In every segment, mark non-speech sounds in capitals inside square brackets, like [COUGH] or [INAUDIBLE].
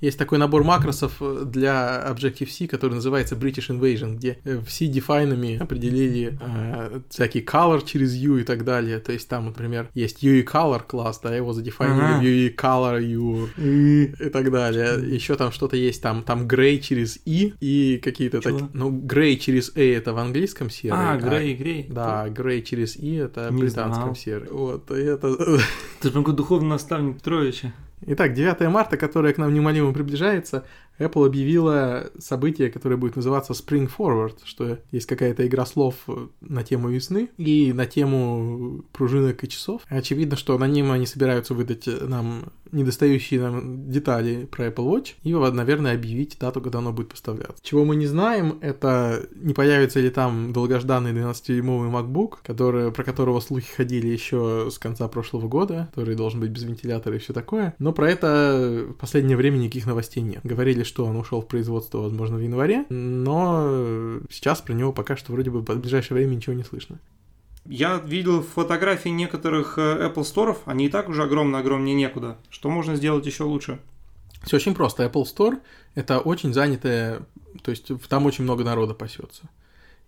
Есть такой набор макросов э, для Objective-C, который называется British Invasion, где э, все дефайнами определили э, всякий color через U и так далее. То есть там, например, есть UE color класс, да, его задефайнили ага. UE color U и так далее. Еще там что-то есть, там, там gray через I и какие-то такие... Ну, gray через A это в английском серый. А, gray, gray. Да, gray через I это в британском серый. Вот, и это... Ты прям как духовный наставник Петровича. Итак, 9 марта, которое к нам неумолимо приближается, Apple объявила событие, которое будет называться Spring Forward, что есть какая-то игра слов на тему весны и на тему пружинок и часов. Очевидно, что на нем они собираются выдать нам недостающие нам детали про Apple Watch и, наверное, объявить дату, когда оно будет поставляться. Чего мы не знаем, это не появится ли там долгожданный 12-дюймовый MacBook, который, про которого слухи ходили еще с конца прошлого года, который должен быть без вентилятора и все такое. Но про это в последнее время никаких новостей нет. Говорили, что он ушел в производство, возможно, в январе, но сейчас про него пока что вроде бы в ближайшее время ничего не слышно. Я видел фотографии некоторых э, Apple Store, они и так уже огромно-огромнее некуда. Что можно сделать еще лучше? Все очень просто. Apple Store – это очень занятое, то есть там очень много народа пасется.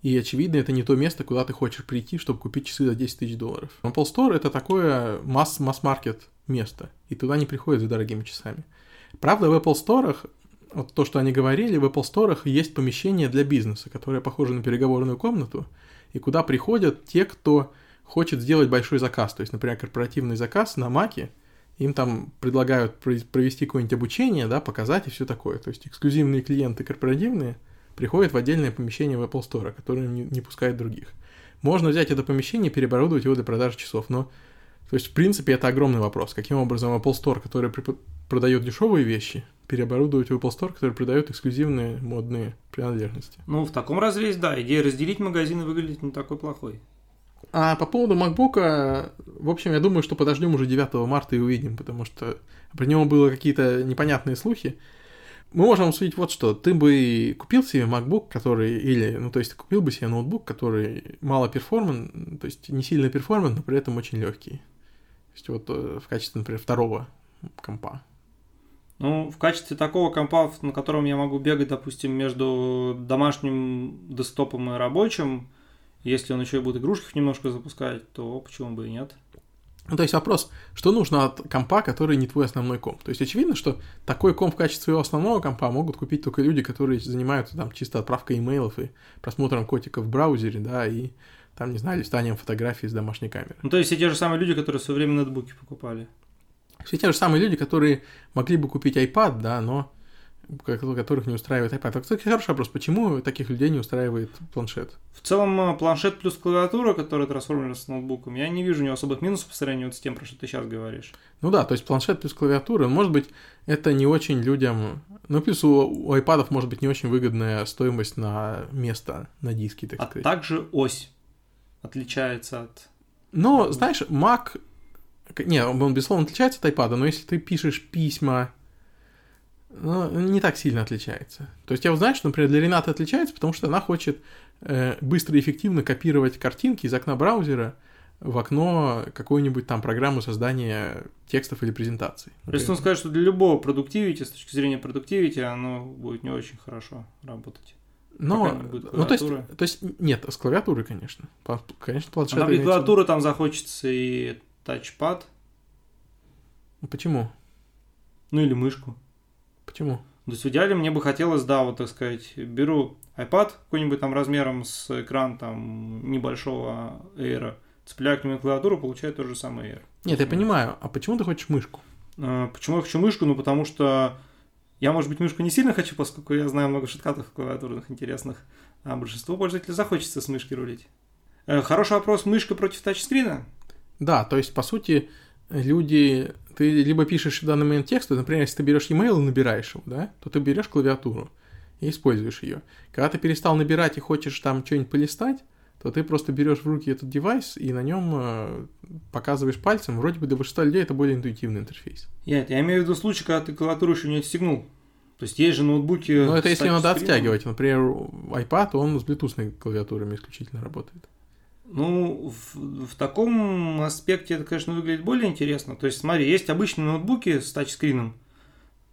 И, очевидно, это не то место, куда ты хочешь прийти, чтобы купить часы за 10 тысяч долларов. Apple Store – это такое масс-маркет место, и туда не приходят за дорогими часами. Правда, в Apple Store вот то, что они говорили, в Apple Store есть помещение для бизнеса, которое похоже на переговорную комнату, и куда приходят те, кто хочет сделать большой заказ. То есть, например, корпоративный заказ на Маке, им там предлагают провести какое-нибудь обучение, да, показать и все такое. То есть эксклюзивные клиенты корпоративные приходят в отдельное помещение в Apple Store, которое не, не пускает других. Можно взять это помещение и переоборудовать его для продажи часов, но то есть, в принципе, это огромный вопрос. Каким образом Apple Store, который продает дешевые вещи, переоборудовать в Apple Store, который продает эксклюзивные модные принадлежности. Ну, в таком разрезе, да, идея разделить магазины выглядит не такой плохой. А по поводу MacBook, в общем, я думаю, что подождем уже 9 марта и увидим, потому что про него было какие-то непонятные слухи. Мы можем судить вот что. Ты бы купил себе MacBook, который, или, ну, то есть, купил бы себе ноутбук, который мало перформан, то есть, не сильно перформан, но при этом очень легкий. То есть, вот э, в качестве, например, второго компа. Ну, в качестве такого компа, на котором я могу бегать, допустим, между домашним десктопом и рабочим, если он еще и будет игрушек немножко запускать, то почему бы и нет? Ну, то есть вопрос, что нужно от компа, который не твой основной комп? То есть очевидно, что такой комп в качестве своего основного компа могут купить только люди, которые занимаются там чисто отправкой имейлов и просмотром котиков в браузере, да, и там, не знаю, листанием фотографий с домашней камеры. Ну, то есть все те же самые люди, которые в свое время ноутбуки покупали. Все те же самые люди, которые могли бы купить iPad, да, но которых не устраивает iPad. А, кстати, хороший вопрос, почему таких людей не устраивает планшет? В целом, э, планшет плюс клавиатура, которая трансформируется с ноутбуком, я не вижу у него особых минусов по сравнению с тем, про что ты сейчас говоришь. Ну да, то есть планшет плюс клавиатура, может быть, это не очень людям... Ну, плюс у, у iPad может быть не очень выгодная стоимость на место на диске, так а сказать. А также ось отличается от... Но, знаешь, Mac не, он, безусловно, отличается от iPad, но если ты пишешь письма, ну, не так сильно отличается. То есть я вот знаю, что, например, для Ренаты отличается, потому что она хочет э, быстро и эффективно копировать картинки из окна браузера в окно какой-нибудь там программы создания текстов или презентаций. То есть он скажет, что для любого продуктивити, с точки зрения продуктивити, оно будет не очень хорошо работать. Но, ну, то есть, то есть, нет, с клавиатурой, конечно. Конечно, планшет. А там клавиатура там захочется и тачпад. Почему? Ну или мышку. Почему? То есть в идеале мне бы хотелось, да, вот так сказать, беру iPad какой-нибудь там размером с экран там небольшого Air, цепляю к нему клавиатуру, получаю тот же самый Air. Нет, я понимаю. А почему ты хочешь мышку? А, почему я хочу мышку? Ну, потому что я, может быть, мышку не сильно хочу, поскольку я знаю много шоткатов клавиатурных интересных, а большинство пользователей захочется с мышки рулить. Э, хороший вопрос, мышка против тачскрина? Да, то есть, по сути, люди... Ты либо пишешь в данный момент текст, например, если ты берешь e-mail и набираешь его, да, то ты берешь клавиатуру и используешь ее. Когда ты перестал набирать и хочешь там что-нибудь полистать, то ты просто берешь в руки этот девайс и на нем э, показываешь пальцем. Вроде бы для большинства людей это более интуитивный интерфейс. Я, я имею в виду случай, когда ты клавиатуру еще не отстегнул. То есть есть же ноутбуки... Ну, это если надо оттягивать. Например, iPad, он с Bluetooth клавиатурами исключительно работает. Ну, в, в таком аспекте это, конечно, выглядит более интересно. То есть, смотри, есть обычные ноутбуки с тачскрином,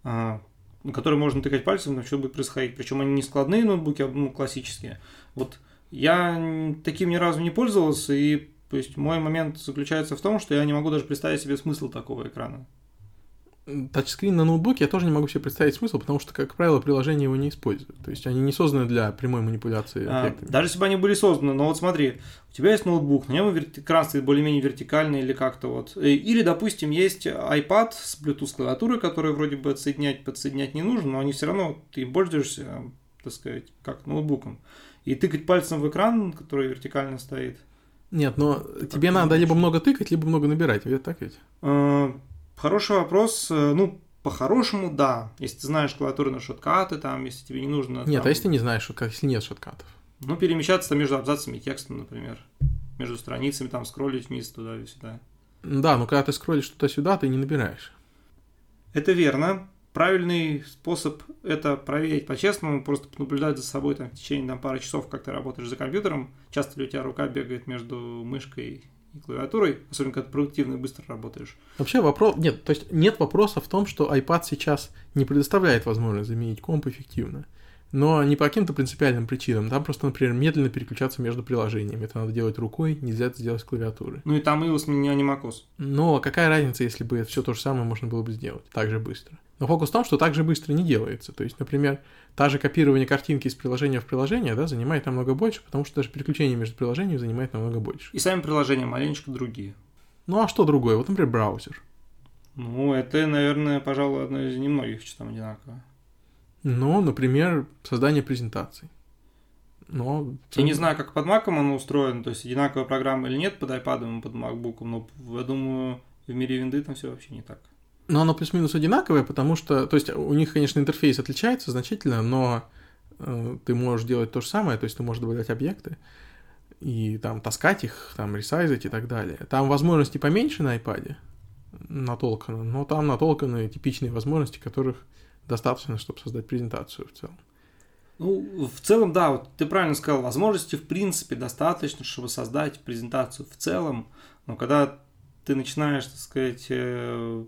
а, на которые можно тыкать пальцем, там что будет происходить. Причем они не складные ноутбуки, а ну, классические. Вот я таким ни разу не пользовался, и то есть мой момент заключается в том, что я не могу даже представить себе смысл такого экрана. Тачскрин на ноутбуке я тоже не могу себе представить смысл, потому что, как правило, приложения его не используют. То есть они не созданы для прямой манипуляции а, Даже если бы они были созданы, но вот смотри, у тебя есть ноутбук, на нем экран стоит более-менее вертикальный или как-то вот. Э, или, допустим, есть iPad с Bluetooth клавиатурой, которую вроде бы отсоединять, подсоединять не нужно, но они все равно, ты пользуешься, так сказать, как ноутбуком. И тыкать пальцем в экран, который вертикально стоит. Нет, но тебе надо либо много тыкать, либо много набирать, ведь так ведь? А, Хороший вопрос. Э, ну, по-хорошему, да. Если ты знаешь клавиатуру на шоткаты, там, если тебе не нужно... Нет, там, а если ты не знаешь шоткат, если нет шоткатов? Ну, перемещаться между абзацами и текстом, например. Между страницами, там, скроллить вниз туда и сюда. Да, но когда ты скроллишь туда-сюда, ты не набираешь. Это верно. Правильный способ это проверить по-честному, просто наблюдать за собой там, в течение там, пары часов, как ты работаешь за компьютером. Часто ли у тебя рука бегает между мышкой и клавиатурой, особенно когда продуктивно и быстро работаешь. Вообще вопрос... Нет, то есть нет вопроса в том, что iPad сейчас не предоставляет возможность заменить комп эффективно. Но не по каким-то принципиальным причинам. Там просто, например, медленно переключаться между приложениями. Это надо делать рукой, нельзя это сделать с клавиатуры. Ну и там iOS не анимакос. Но какая разница, если бы все то же самое можно было бы сделать так же быстро? Но фокус в том, что так же быстро не делается. То есть, например, та же копирование картинки из приложения в приложение да, занимает намного больше, потому что даже переключение между приложениями занимает намного больше. И сами приложения маленечко другие. Ну а что другое? Вот, например, браузер. Ну, это, наверное, пожалуй, одно из немногих, что там одинаково. Ну, например, создание презентаций. Но... Я не знаю, как под Mac оно устроено, то есть одинаковая программа или нет под iPad и под MacBook, но я думаю, в мире винды там все вообще не так. Но оно плюс-минус одинаковое, потому что, то есть у них, конечно, интерфейс отличается значительно, но э, ты можешь делать то же самое, то есть ты можешь добавлять объекты и там таскать их, там ресайзить и так далее. Там возможности поменьше на iPad, натолкано, но там натолканы типичные возможности, которых достаточно, чтобы создать презентацию в целом. Ну, в целом, да, вот ты правильно сказал, возможности в принципе достаточно, чтобы создать презентацию в целом, но когда ты начинаешь, так сказать, э,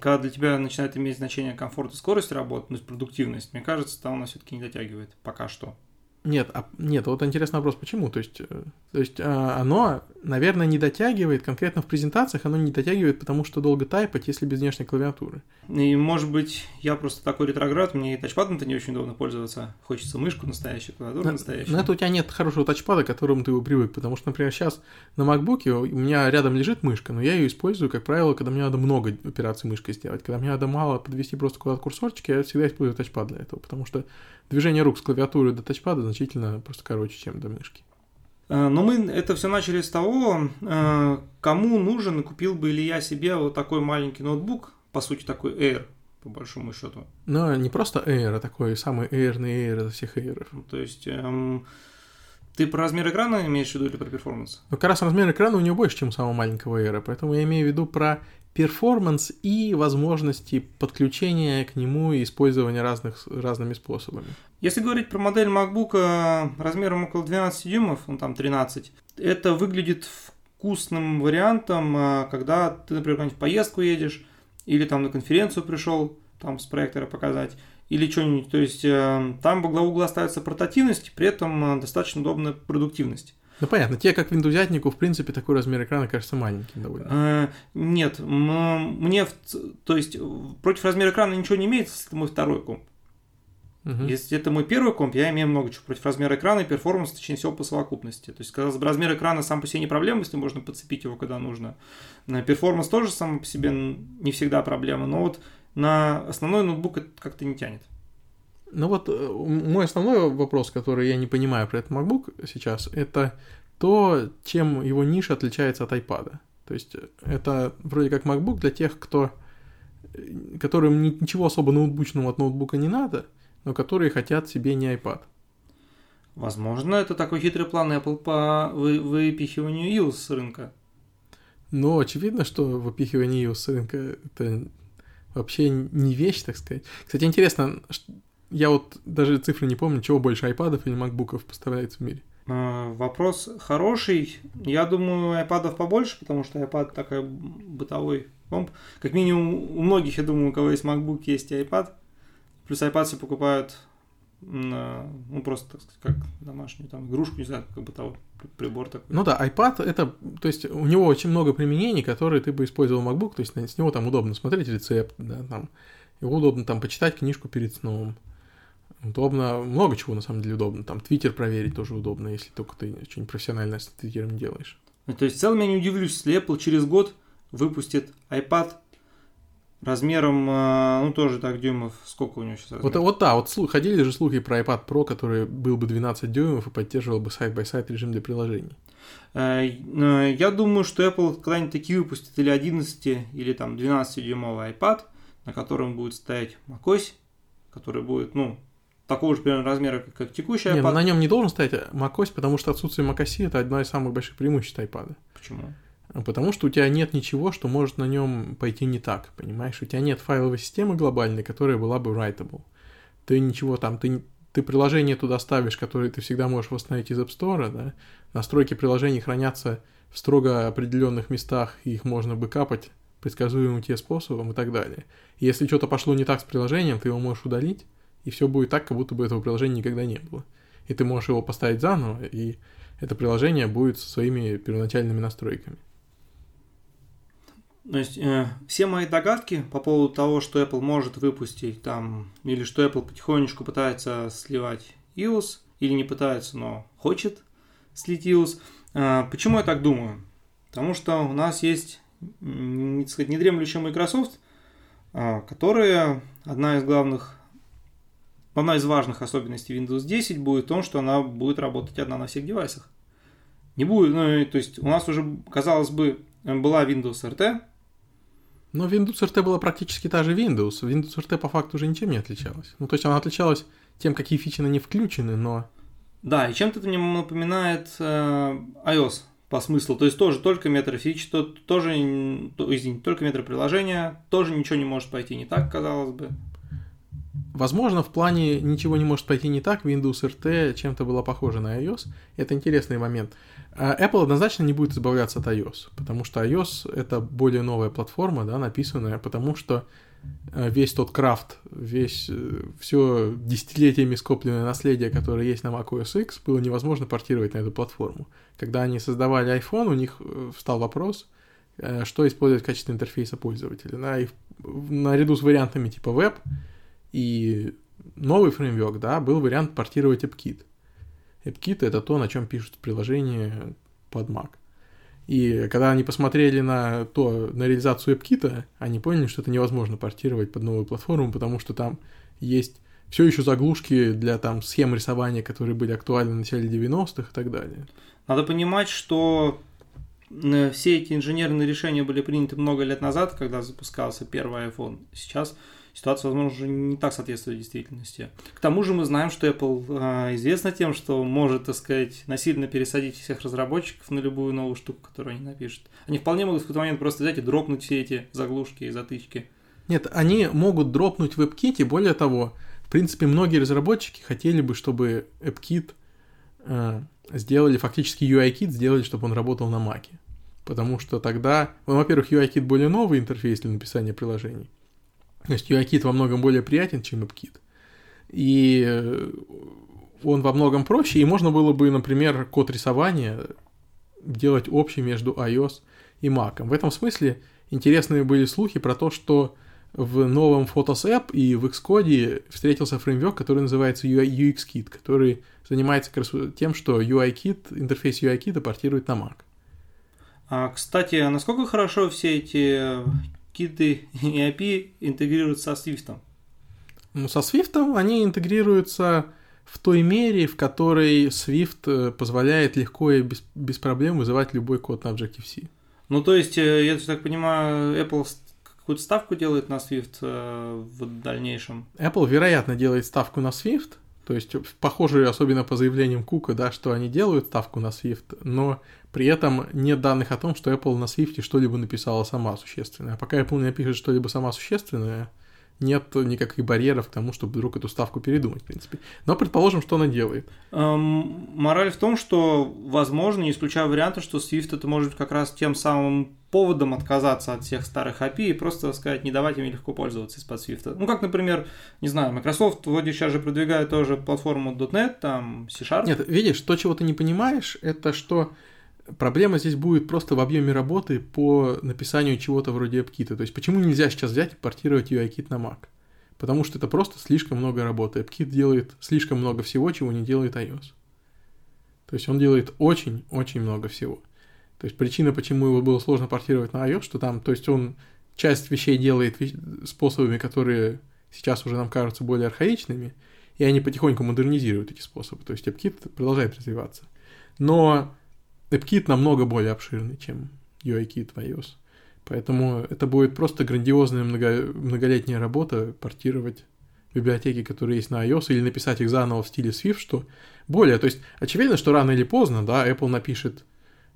когда для тебя начинает иметь значение комфорт и скорость работы, ну, продуктивность, мне кажется, там она все-таки не дотягивает пока что. Нет, а, нет, вот интересный вопрос, почему? То есть, э, то есть а, оно, наверное, не дотягивает, конкретно в презентациях оно не дотягивает, потому что долго тайпать, если без внешней клавиатуры. И, может быть, я просто такой ретроград, мне и тачпадом-то не очень удобно пользоваться. Хочется мышку настоящую, клавиатуру настоящую. Но это у тебя нет хорошего тачпада, к которому ты его привык, потому что, например, сейчас на MacBook у меня рядом лежит мышка, но я ее использую, как правило, когда мне надо много операций мышкой сделать. Когда мне надо мало подвести просто куда-то курсорчик, я всегда использую тачпад для этого, потому что движение рук с клавиатуры до тачпада значительно просто короче, чем до мышки. Э, но мы это все начали с того, э, кому нужен купил бы ли я себе вот такой маленький ноутбук, по сути такой Air, по большому счету. Но не просто Air, а такой самый Airный Air из всех Air. То есть эм, ты про размер экрана имеешь в виду или про performance? Ну, как раз размер экрана у него больше, чем у самого маленького Air, поэтому я имею в виду про performance и возможности подключения к нему и использования разных, разными способами. Если говорить про модель MacBook э, размером около 12 дюймов, ну там 13, это выглядит вкусным вариантом, э, когда ты, например, в поездку едешь, или там на конференцию пришел, там с проектора показать, или что-нибудь. То есть э, там во главу угла ставится портативность, при этом достаточно удобная продуктивность. Ну понятно, тебе как виндузятнику, в принципе, такой размер экрана кажется маленьким довольно. А, нет, мне, то есть, против размера экрана ничего не имеется, если это мой второй комп. Угу. Если это мой первый комп, я имею много чего против размера экрана и performance, точнее всего по совокупности. То есть, казалось бы, размер экрана сам по себе не проблема, если можно подцепить его, когда нужно. Performance тоже сам по себе не всегда проблема, но вот на основной ноутбук это как-то не тянет. Ну вот э, мой основной вопрос, который я не понимаю про этот MacBook сейчас, это то, чем его ниша отличается от iPad. То есть э, это вроде как MacBook для тех, кто э, которым ничего особо ноутбучного от ноутбука не надо, но которые хотят себе не iPad. Возможно, это такой хитрый план Apple по вы, выпихиванию iOS с рынка. Но очевидно, что выпихивание iOS с рынка это вообще не вещь, так сказать. Кстати, интересно, я вот даже цифры не помню, чего больше, айпадов или макбуков поставляется в мире. А, вопрос хороший. Я думаю, айпадов побольше, потому что iPad такой бытовой комп. Как минимум, у многих, я думаю, у кого есть MacBook, есть и iPad. плюс iPad все покупают на, ну, просто, так сказать, как домашнюю там игрушку, не знаю, как бытовой прибор такой. Ну да, iPad это, то есть у него очень много применений, которые ты бы использовал MacBook, то есть с него там удобно смотреть рецепт, да, там, его удобно там почитать книжку перед сном, удобно, много чего на самом деле удобно, там Твиттер проверить тоже удобно, если только ты что-нибудь профессиональное с Твиттером делаешь. Ну, то есть в целом я не удивлюсь, если Apple через год выпустит iPad размером, э, ну, тоже так, дюймов, сколько у него сейчас Вот, вот да, вот слух, ходили же слухи про iPad Pro, который был бы 12 дюймов и поддерживал бы side-by-side режим для приложений. Э, э, я думаю, что Apple когда-нибудь такие выпустит или 11, или там 12-дюймовый iPad, на котором будет стоять macOS, который будет, ну, такого же примерно размера, как, как текущий iPad. Не, ну, на нем не должен стоять macOS, потому что отсутствие macOS это одно из самых больших преимуществ iPad. Почему? Потому что у тебя нет ничего, что может на нем пойти не так, понимаешь? У тебя нет файловой системы глобальной, которая была бы writable. Ты ничего там, ты, ты приложение туда ставишь, которое ты всегда можешь восстановить из App Store, да? Настройки приложений хранятся в строго определенных местах, и их можно бэкапать предсказуемым тебе способом и так далее. И если что-то пошло не так с приложением, ты его можешь удалить, и все будет так, как будто бы этого приложения никогда не было. И ты можешь его поставить заново, и это приложение будет со своими первоначальными настройками. То есть э, все мои догадки по поводу того, что Apple может выпустить там, или что Apple потихонечку пытается сливать iOS, или не пытается, но хочет слить iOS. Э, почему я так думаю? Потому что у нас есть, не сказать, недремлющая Microsoft, э, которая одна из главных, одна из важных особенностей Windows 10 будет в том, что она будет работать одна на всех девайсах. Не будет, ну, то есть у нас уже, казалось бы, была Windows RT, но Windows RT была практически та же Windows. Windows RT по факту уже ничем не отличалась. Ну, то есть она отличалась тем, какие фичи на ней включены, но... Да, и чем-то это мне напоминает э, iOS по смыслу. То есть тоже только метр фич, то, тоже, то, извините, только метр приложения, тоже ничего не может пойти не так, казалось бы. Возможно, в плане ничего не может пойти не так, Windows RT чем-то была похожа на iOS. Это интересный момент. А Apple однозначно не будет избавляться от iOS, потому что iOS это более новая платформа, да, написанная, потому что э, весь тот крафт, весь э, все десятилетиями скопленное наследие, которое есть на macOS X, было невозможно портировать на эту платформу. Когда они создавали iPhone, у них э, встал вопрос, что использовать в качестве интерфейса пользователя. И наряду с вариантами типа Web и новый фреймворк, да, был вариант портировать AppKit. AppKit — это то, на чем пишут приложение под Mac. И когда они посмотрели на то, на реализацию AppKit, они поняли, что это невозможно портировать под новую платформу, потому что там есть все еще заглушки для там схем рисования, которые были актуальны в начале 90-х и так далее. Надо понимать, что э, все эти инженерные решения были приняты много лет назад, когда запускался первый iPhone. Сейчас ситуация, возможно, уже не так соответствует действительности. К тому же мы знаем, что Apple э, известна тем, что может, так сказать, насильно пересадить всех разработчиков на любую новую штуку, которую они напишут. Они вполне могут в какой-то момент просто взять и дропнуть все эти заглушки и затычки. Нет, они могут дропнуть в WebKit, более того, в принципе, многие разработчики хотели бы, чтобы AppKit э, сделали, фактически UI-кит сделали, чтобы он работал на Mac. Потому что тогда, ну, во-первых, UI-кит более новый интерфейс для написания приложений. То есть UIKit во многом более приятен, чем AppKit. И э, он во многом проще, и можно было бы, например, код рисования делать общий между iOS и Mac. В этом смысле интересные были слухи про то, что в новом Photos App и в Xcode встретился фреймворк, который называется UXKit, который занимается тем, что UIKit, интерфейс UIKit портирует на Mac. А, кстати, а насколько хорошо все эти киты и API интегрируются со Swift? Ну, со Swift они интегрируются в той мере, в которой Swift э, позволяет легко и без, без проблем вызывать любой код на Objective-C. Ну, то есть, э, я так понимаю, Apple какую-то ставку делает на Swift э, в дальнейшем? Apple, вероятно, делает ставку на Swift, то есть, похоже, особенно по заявлениям Кука, да, что они делают ставку на Swift, но при этом нет данных о том, что Apple на Swift что-либо написала сама существенное. А пока Apple не напишет что-либо сама существенное, нет никаких барьеров к тому, чтобы вдруг эту ставку передумать, в принципе. Но предположим, что она делает. Эм, мораль в том, что, возможно, не исключая варианта, что Swift это может как раз тем самым поводом отказаться от всех старых API и просто сказать, не давайте мне легко пользоваться из-под Swift. Ну, как, например, не знаю, Microsoft вроде сейчас же продвигает тоже платформу .NET, там, C-Sharp. Нет, видишь, то, чего ты не понимаешь, это что проблема здесь будет просто в объеме работы по написанию чего-то вроде AppKit. То есть почему нельзя сейчас взять и портировать UIKit на Mac? Потому что это просто слишком много работы. AppKit делает слишком много всего, чего не делает iOS. То есть он делает очень-очень много всего. То есть причина, почему его было сложно портировать на iOS, что там, то есть он часть вещей делает способами, которые сейчас уже нам кажутся более архаичными, и они потихоньку модернизируют эти способы. То есть AppKit продолжает развиваться. Но AppKit намного более обширный, чем UIKit в iOS. Поэтому это будет просто грандиозная много, многолетняя работа портировать библиотеки, которые есть на iOS, или написать их заново в стиле Swift, что более, то есть очевидно, что рано или поздно, да, Apple напишет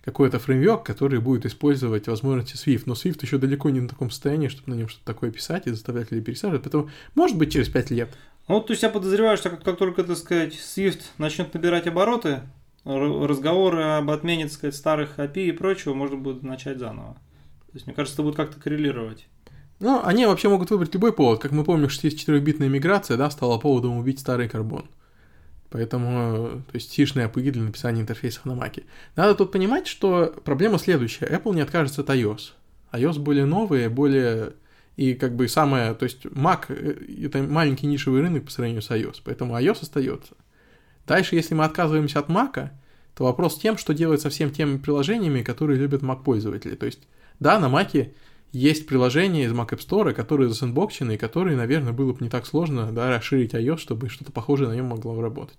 какой-то фреймворк, который будет использовать возможности Swift, но Swift еще далеко не на таком состоянии, чтобы на нем что-то такое писать и заставлять людей пересаживать, поэтому может быть через 5 лет. Ну, то есть я подозреваю, что как, как только, так сказать, Swift начнет набирать обороты, разговоры об отмене, так сказать, старых API и прочего можно будет начать заново. То есть, мне кажется, это будет как-то коррелировать. Ну, они вообще могут выбрать любой повод. Как мы помним, 64-битная миграция, да, стала поводом убить старый карбон. Поэтому, то есть, сишные API для написания интерфейсов на Mac. Надо тут понимать, что проблема следующая. Apple не откажется от iOS. iOS более новые, более... И как бы самое... То есть, Mac — это маленький нишевый рынок по сравнению с iOS. Поэтому iOS остается. Дальше, если мы отказываемся от Mac, то вопрос тем, что делать со всеми теми приложениями, которые любят Mac пользователи. То есть, да, на Mac есть приложения из Mac App Store, которые засэндбокчены, и которые, наверное, было бы не так сложно да, расширить iOS, чтобы что-то похожее на нем могло работать.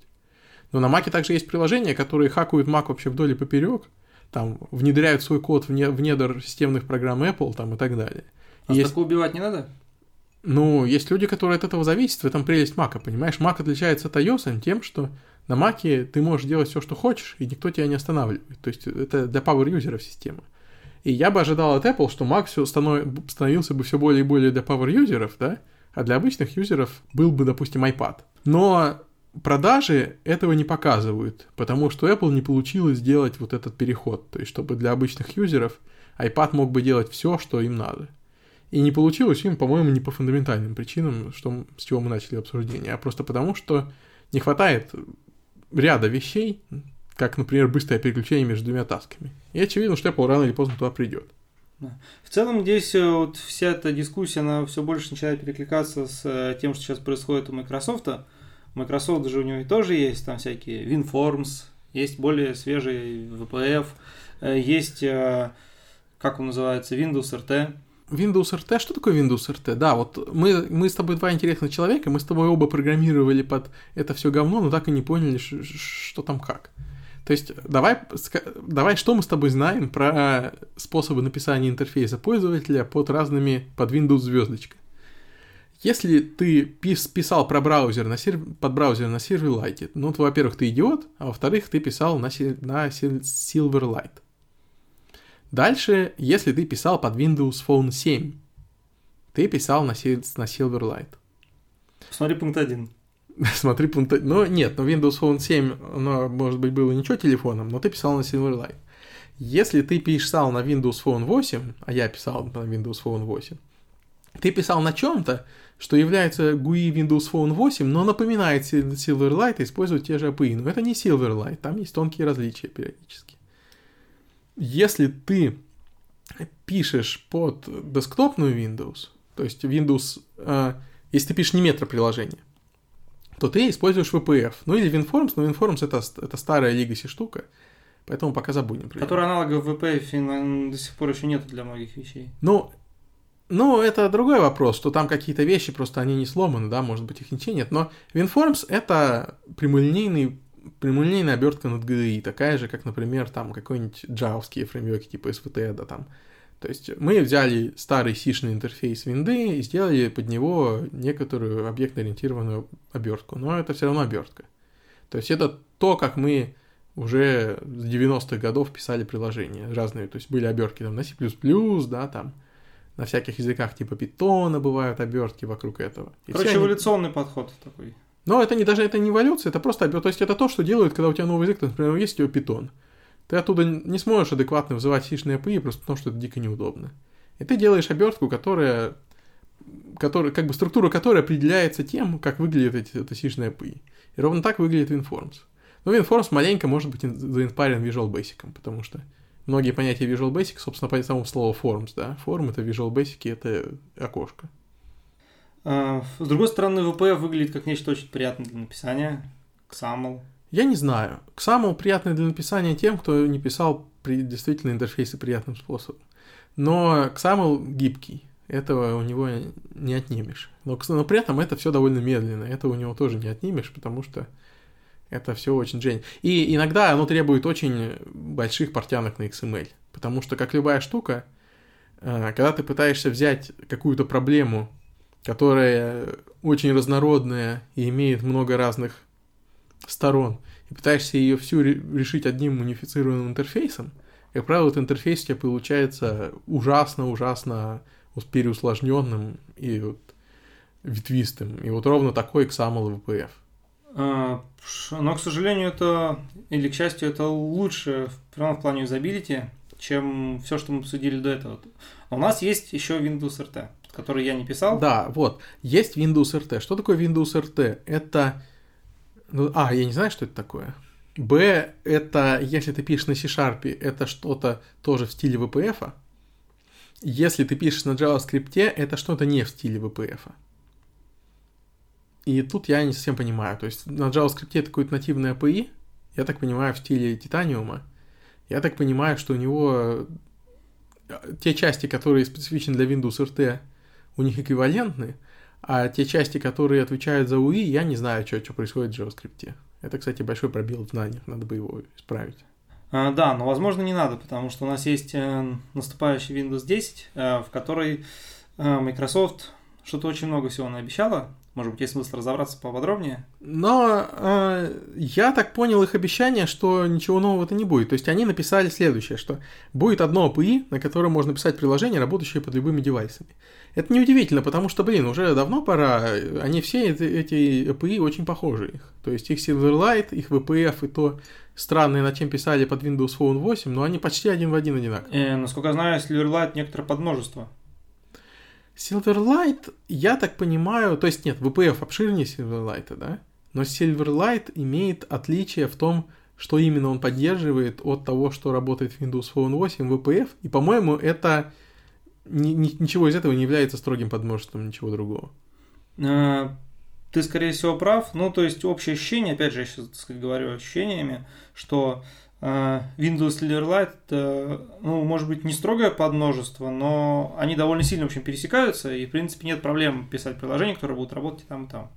Но на Mac также есть приложения, которые хакуют Mac вообще вдоль и поперек, там внедряют свой код в, не, в недр системных программ Apple там, и так далее. А есть... такое убивать не надо? Ну, есть люди, которые от этого зависят, в этом прелесть Mac, понимаешь? Mac отличается от iOS тем, что на Маке ты можешь делать все, что хочешь, и никто тебя не останавливает. То есть это для power-юзеров система. И я бы ожидал от Apple, что Mac все станов... становился бы все более и более для power-юзеров, да? А для обычных юзеров был бы, допустим, iPad. Но продажи этого не показывают, потому что Apple не получилось сделать вот этот переход. То есть, чтобы для обычных юзеров iPad мог бы делать все, что им надо. И не получилось им, по-моему, не по фундаментальным причинам, что, с чего мы начали обсуждение, а просто потому, что не хватает ряда вещей, как, например, быстрое переключение между двумя тасками. И очевидно, что Apple рано или поздно туда придет. В целом здесь э, вот вся эта дискуссия, она все больше начинает перекликаться с э, тем, что сейчас происходит у Microsoft. Microsoft же у него тоже есть там всякие WinForms, есть более свежий VPF, э, есть, как он называется, Windows RT. Windows RT, что такое Windows RT? Да, вот мы, мы с тобой два интересных человека, мы с тобой оба программировали под это все говно, но так и не поняли, что там как. То есть давай, давай, что мы с тобой знаем про способы написания интерфейса пользователя под разными, под Windows звездочка. Если ты пис, писал про браузер на серв, под браузер на Silverlight, ну, то, во-первых, ты идиот, а во-вторых, ты писал на, на Silverlight. Дальше, если ты писал под Windows Phone 7, ты писал на, на Silverlight. Смотри пункт 1. [LAUGHS] Смотри пункт 1. Ну, нет, но Windows Phone 7, оно, может быть, было ничего телефоном, но ты писал на Silverlight. Если ты писал на Windows Phone 8, а я писал на Windows Phone 8, ты писал на чем-то, что является GUI Windows Phone 8, но напоминает Silverlight и использует те же API. Но это не Silverlight, там есть тонкие различия периодически если ты пишешь под десктопную Windows, то есть Windows, э, если ты пишешь не метро-приложение, то ты используешь VPF. Ну или WinForms, но WinForms это, это старая legacy штука, поэтому пока забудем. Про Который аналогов VPF до сих пор еще нет для многих вещей. Ну, ну, это другой вопрос, что там какие-то вещи, просто они не сломаны, да, может быть, их ничего нет. Но WinForms — это прямолинейный прямолинейная обертка над GUI, такая же, как, например, там какой-нибудь джавские фреймворки типа SVT, да, там. То есть мы взяли старый сишный интерфейс винды и сделали под него некоторую объектно-ориентированную обертку, но это все равно обертка. То есть это то, как мы уже с 90-х годов писали приложения разные, то есть были обертки там на C++, да, там, на всяких языках типа питона бывают обертки вокруг этого. И Короче, эволюционный они... подход такой. Но это не даже это не эволюция, это просто. То есть это то, что делают, когда у тебя новый язык, например, есть у тебя питон. Ты оттуда не сможешь адекватно вызывать сишные API, просто потому что это дико неудобно. И ты делаешь обертку, которая, которая как бы структура которой определяется тем, как выглядит эти, это сишные API. И ровно так выглядит WinForms. Но WinForms маленько может быть заинспарен Visual Basic, потому что многие понятия Visual Basic, собственно, по самому слову Forms, да. Form — это Visual Basic, это окошко. А, с другой стороны, VPF выглядит как нечто очень приятное для написания. XAML. Я не знаю. XAML приятный для написания тем, кто не писал при, действительно интерфейсы приятным способом. Но XAML гибкий. Этого у него не отнимешь. Но, но при этом это все довольно медленно. Это у него тоже не отнимешь, потому что это все очень джень. И иногда оно требует очень больших портянок на XML. Потому что, как любая штука, э, когда ты пытаешься взять какую-то проблему, которая очень разнородная и имеет много разных сторон, и пытаешься ее всю решить одним унифицированным интерфейсом, как правило, этот интерфейс у тебя получается ужасно-ужасно переусложненным и вот ветвистым. И вот ровно такой XAML VPF. А, но, к сожалению, это, или к счастью, это лучше в плане юзабилити, чем все, что мы обсудили до этого. Но у нас есть еще Windows RT, который я не писал. Да, вот. Есть Windows RT. Что такое Windows RT? Это... Ну, а, я не знаю, что это такое. Б, это, если ты пишешь на C-Sharp, это что-то тоже в стиле VPF. Если ты пишешь на JavaScript, это что-то не в стиле VPF. И тут я не совсем понимаю. То есть на JavaScript это какое-то нативное API, я так понимаю, в стиле Титаниума. Я так понимаю, что у него э, те части, которые специфичны для Windows RT, у них эквивалентны, а те части, которые отвечают за UI, я не знаю, что, что происходит в JavaScript. Это, кстати, большой пробел в знаниях, надо бы его исправить. А, да, но возможно не надо, потому что у нас есть э, наступающий Windows 10, э, в которой э, Microsoft что-то очень много всего наобещала, может быть, есть смысл разобраться поподробнее? Но э, я так понял их обещание, что ничего нового-то не будет. То есть они написали следующее, что будет одно API, на котором можно писать приложение, работающее под любыми девайсами. Это неудивительно, потому что, блин, уже давно пора, они все эти, эти API очень похожи их. То есть их Silverlight, их VPF и то странные, над чем писали под Windows Phone 8, но они почти один в один одинаковые. Э, насколько я знаю, Silverlight некоторое подмножество. Silverlight, я так понимаю, то есть нет, VPF обширнее Silverlight, да? Но Silverlight имеет отличие в том, что именно он поддерживает от того, что работает в Windows Phone 8 VPF, и, по-моему, это ни, ни, ничего из этого не является строгим подмножеством ничего другого. А, ты, скорее всего, прав. Ну, то есть, общее ощущение, опять же, я сейчас, так сказать, говорю ощущениями, что Windows Silverlight, это, ну, может быть, не строгое подмножество, но они довольно сильно, в общем, пересекаются, и, в принципе, нет проблем писать приложения, которые будут работать и там, и там.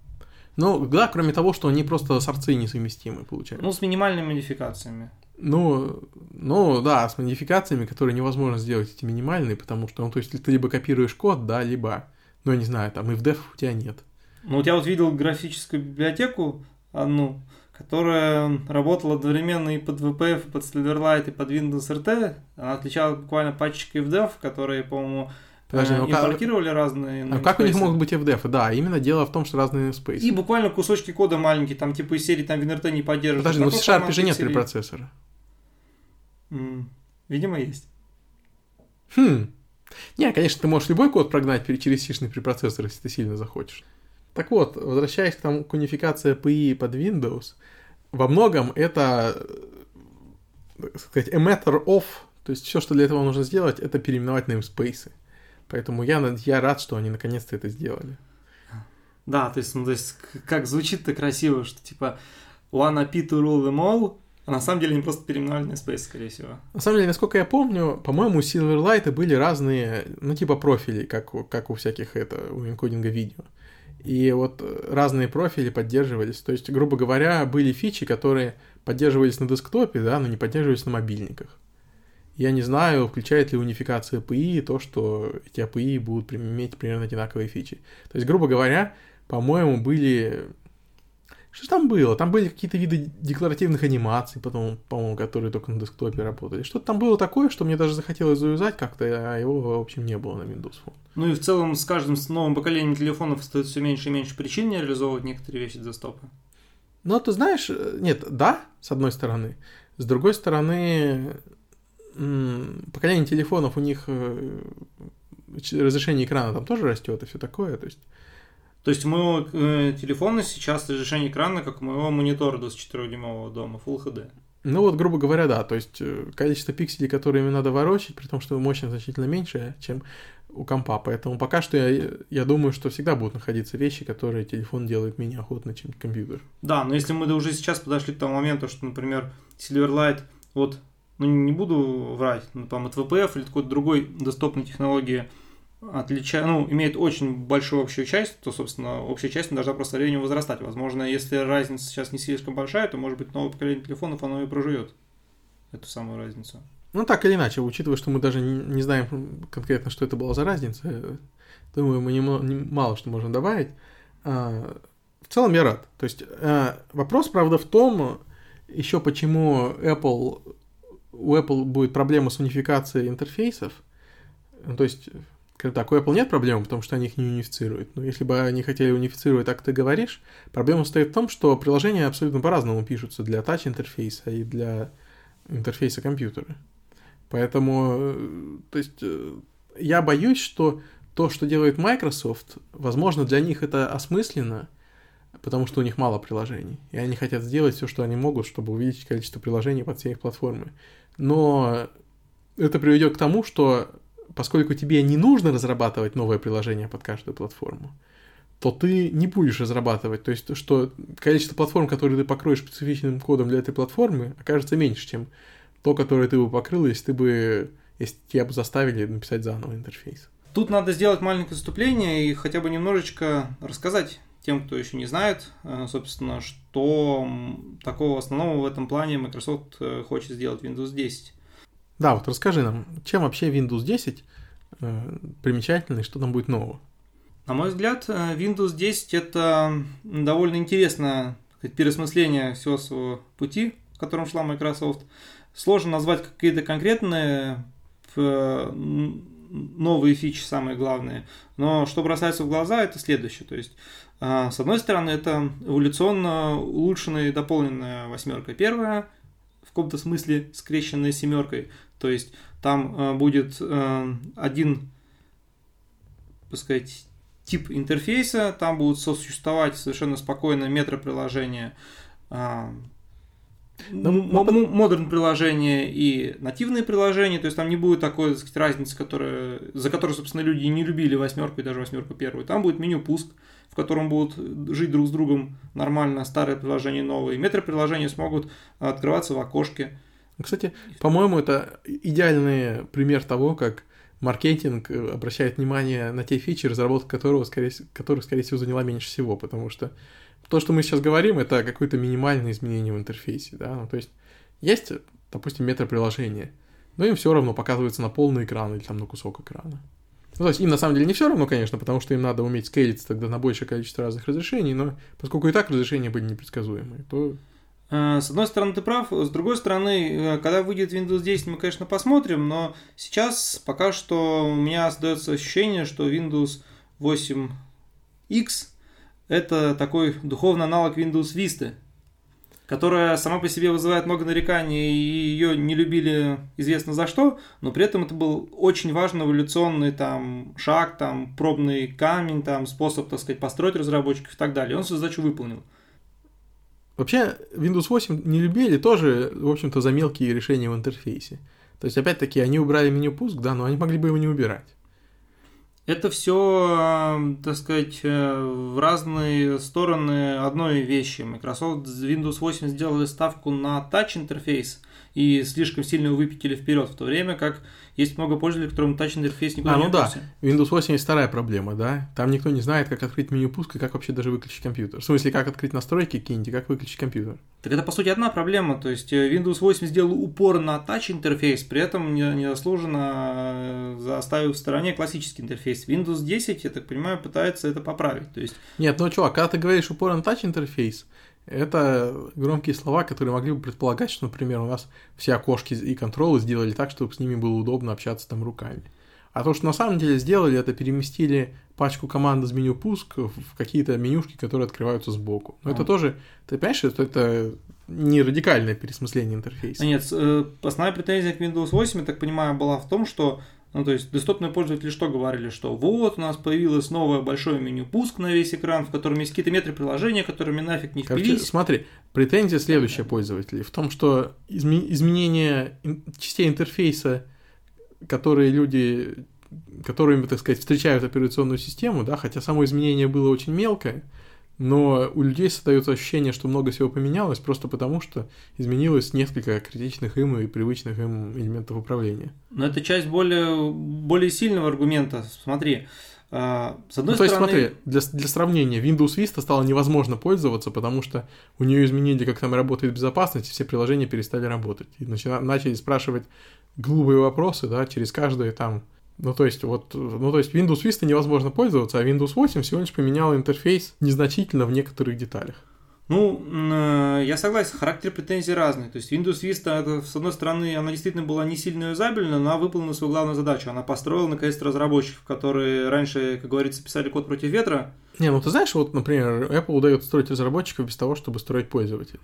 Ну, да, кроме того, что они просто сорцы несовместимы, получаются. Ну, с минимальными модификациями. Ну, ну, да, с модификациями, которые невозможно сделать эти минимальные, потому что, ну, то есть, ты либо копируешь код, да, либо, ну, я не знаю, там, и в def у тебя нет. Ну, вот я вот видел графическую библиотеку одну, которая работала одновременно и под VPF, и под Silverlight, и под Windows RT. Она отличалась буквально пачкой FDEV, которые, по-моему, Подожди, ну импортировали как... разные А как у них могут быть FDF? Да, именно дело в том, что разные namespace. И буквально кусочки кода маленькие, там типа из серии там WinRT не поддерживают. Подожди, ну в C-Sharp же нет препроцессора. Видимо, есть. Хм. Не, конечно, ты можешь любой код прогнать через сишный препроцессор, если ты сильно захочешь. Так вот, возвращаясь к, тому, к унификации API под Windows, во многом это, так сказать, a matter of, то есть все, что для этого нужно сделать, это переименовать namespace. Поэтому я, я рад, что они наконец-то это сделали. Да, то есть, ну, то есть как звучит-то красиво, что типа one API to rule them all, а на самом деле они просто переименовали namespace, скорее всего. На самом деле, насколько я помню, по-моему, у Silverlight были разные, ну, типа профили, как, как у всяких это, у энкодинга видео. И вот э, разные профили поддерживались. То есть, грубо говоря, были фичи, которые поддерживались на десктопе, да, но не поддерживались на мобильниках. Я не знаю, включает ли унификация API то, что эти API будут иметь примерно одинаковые фичи. То есть, грубо говоря, по-моему, были... Что там было? Там были какие-то виды декларативных анимаций, потом, по-моему, которые только на десктопе работали. Что-то там было такое, что мне даже захотелось заюзать как-то, а его, в общем, не было на Windows Phone. Ну и в целом с каждым новым поколением телефонов остается все меньше и меньше причин не реализовывать некоторые вещи десктопа. Ну, ты знаешь, э, нет, да, с одной стороны. С другой стороны, поколение телефонов у них э, разрешение экрана там тоже растет и все такое, то есть то есть моего э, телефона сейчас разрешение экрана, как у моего монитора 24-дюймового дома, Full HD. Ну вот, грубо говоря, да. То есть э, количество пикселей, которые мне надо ворочать, при том, что мощность значительно меньше, чем у компа. Поэтому пока что я, я думаю, что всегда будут находиться вещи, которые телефон делает менее охотно, чем компьютер. Да, но если мы уже сейчас подошли к тому моменту, что, например, Silverlight, вот, ну не буду врать, ну, там от VPF или какой-то другой доступной технологии – отличает, ну, имеет очень большую общую часть, то, собственно, общая часть должна просто со временем возрастать. Возможно, если разница сейчас не слишком большая, то, может быть, новое поколение телефонов, оно и проживет эту самую разницу. Ну, так или иначе, учитывая, что мы даже не знаем конкретно, что это была за разница, думаю, мы не, не, мало что можем добавить. А, в целом я рад. То есть а, вопрос, правда, в том, еще почему Apple, у Apple будет проблема с унификацией интерфейсов. То есть Скажем так, у Apple нет проблем, потому что они их не унифицируют. Но если бы они хотели унифицировать, так ты говоришь, проблема стоит в том, что приложения абсолютно по-разному пишутся для тач-интерфейса и для интерфейса компьютера. Поэтому, э, то есть, э, я боюсь, что то, что делает Microsoft, возможно, для них это осмысленно, потому что у них мало приложений. И они хотят сделать все, что они могут, чтобы увеличить количество приложений под все их платформы. Но это приведет к тому, что поскольку тебе не нужно разрабатывать новое приложение под каждую платформу, то ты не будешь разрабатывать. То есть, что количество платформ, которые ты покроешь специфичным кодом для этой платформы, окажется меньше, чем то, которое ты бы покрыл, если ты бы, если тебя бы заставили написать заново интерфейс. Тут надо сделать маленькое вступление и хотя бы немножечко рассказать тем, кто еще не знает, э, собственно, что такого основного в этом плане Microsoft э, хочет сделать Windows 10. Да, вот расскажи нам, чем вообще Windows 10 э, примечательный, что там будет нового? На мой взгляд, э, Windows 10 это довольно интересное сказать, переосмысление всего своего пути, в котором шла Microsoft. Сложно назвать какие-то конкретные э, новые фичи, самые главные. Но что бросается в глаза, это следующее. То есть, э, с одной стороны, это эволюционно улучшенная и дополненная восьмерка первая, в каком-то смысле скрещенная семеркой. То есть там э, будет э, один, так сказать, тип интерфейса, там будут сосуществовать совершенно спокойно метро-приложения, э, модерн приложения и нативные приложения, то есть там не будет такой, так сказать, разницы, которая, за которую, собственно, люди не любили восьмерку и даже восьмерку первую. Там будет меню пуск, в котором будут жить друг с другом нормально старые приложения и новые. Метро-приложения смогут открываться в окошке. Кстати, по-моему, это идеальный пример того, как маркетинг обращает внимание на те фичи, разработка которого, скорее, которых, скорее всего, заняла меньше всего, потому что то, что мы сейчас говорим, это какое-то минимальное изменение в интерфейсе, да, ну, то есть есть, допустим, метро-приложение, но им все равно показывается на полный экран или там на кусок экрана. Ну, то есть им на самом деле не все равно, конечно, потому что им надо уметь скейлиться тогда на большее количество разных разрешений, но поскольку и так разрешения были непредсказуемые, то Э, с одной стороны, ты прав, с другой стороны, э, когда выйдет Windows 10, мы, конечно, посмотрим, но сейчас пока что у меня создается ощущение, что Windows 8X это такой духовный аналог Windows Vista, которая сама по себе вызывает много нареканий, и ее не любили известно за что, но при этом это был очень важный эволюционный там шаг, там пробный камень, там способ, так сказать, построить разработчиков и так далее. Он свою задачу выполнил. Вообще, Windows 8 не любили тоже, в общем-то, за мелкие решения в интерфейсе. То есть, опять-таки, они убрали меню пуск, да, но они могли бы его не убирать. Это все, так сказать, э, в разные стороны одной вещи. Microsoft Windows 8 сделали ставку на touch интерфейс и слишком сильно выпятили вперед, в то время как есть много пользователей, которым touch интерфейс никуда а, не ну да, Windows 8 есть вторая проблема, да. Там никто не знает, как открыть меню пуска и как вообще даже выключить компьютер. В смысле, как открыть настройки какие-нибудь и как выключить компьютер. Так это, по сути, одна проблема. То есть э, Windows 8 сделал упор на тач-интерфейс, при этом незаслуженно э, оставив в стороне классический интерфейс. Windows 10, я так понимаю, пытается это поправить. То есть... Нет, ну, чувак, когда ты говоришь упор на тач-интерфейс, это громкие слова, которые могли бы предполагать, что, например, у нас все окошки и контролы сделали так, чтобы с ними было удобно общаться там руками. А то, что на самом деле сделали, это переместили пачку команд из меню пуск в какие-то менюшки, которые открываются сбоку. Но mm. это тоже, ты понимаешь, что это не радикальное пересмысление интерфейса. А нет, э, основная претензия к Windows 8, я так понимаю, была в том, что ну, то есть десктопные пользователи что говорили, что вот у нас появилось новое большое меню пуск на весь экран, в котором есть какие-то метры приложения, которыми нафиг не впились. Короче, смотри, претензия следующая пользователей в том, что изме- изменение частей интерфейса, которые люди, которыми, так сказать, встречают операционную систему, да, хотя само изменение было очень мелкое, но у людей создается ощущение, что много всего поменялось, просто потому что изменилось несколько критичных им и привычных им элементов управления. Но это часть более, более сильного аргумента. Смотри, а, с одной ну, стороны... То есть, смотри, для, для сравнения, Windows Vista стало невозможно пользоваться, потому что у нее изменили, как там работает безопасность, и все приложения перестали работать. И начали, начали спрашивать глупые вопросы, да, через каждое там ну, то есть, вот, ну, то есть Windows Vista невозможно пользоваться, а Windows 8 всего лишь поменял интерфейс незначительно в некоторых деталях. Ну, э, я согласен, характер претензий разный. То есть Windows Vista, это, с одной стороны, она действительно была не сильно юзабельна, но она выполнила свою главную задачу. Она построила, наконец-то, разработчиков, которые раньше, как говорится, писали код против ветра. Не, ну ты знаешь, вот, например, Apple удается строить разработчиков без того, чтобы строить пользователей.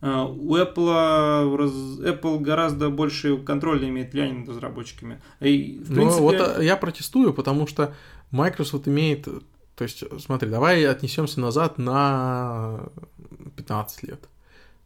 А, у Apple, Apple гораздо больше контроля имеет влияние над разработчиками. И, в ну, принципе... вот а, я протестую, потому что Microsoft имеет... То есть, смотри, давай отнесемся назад на 15 лет.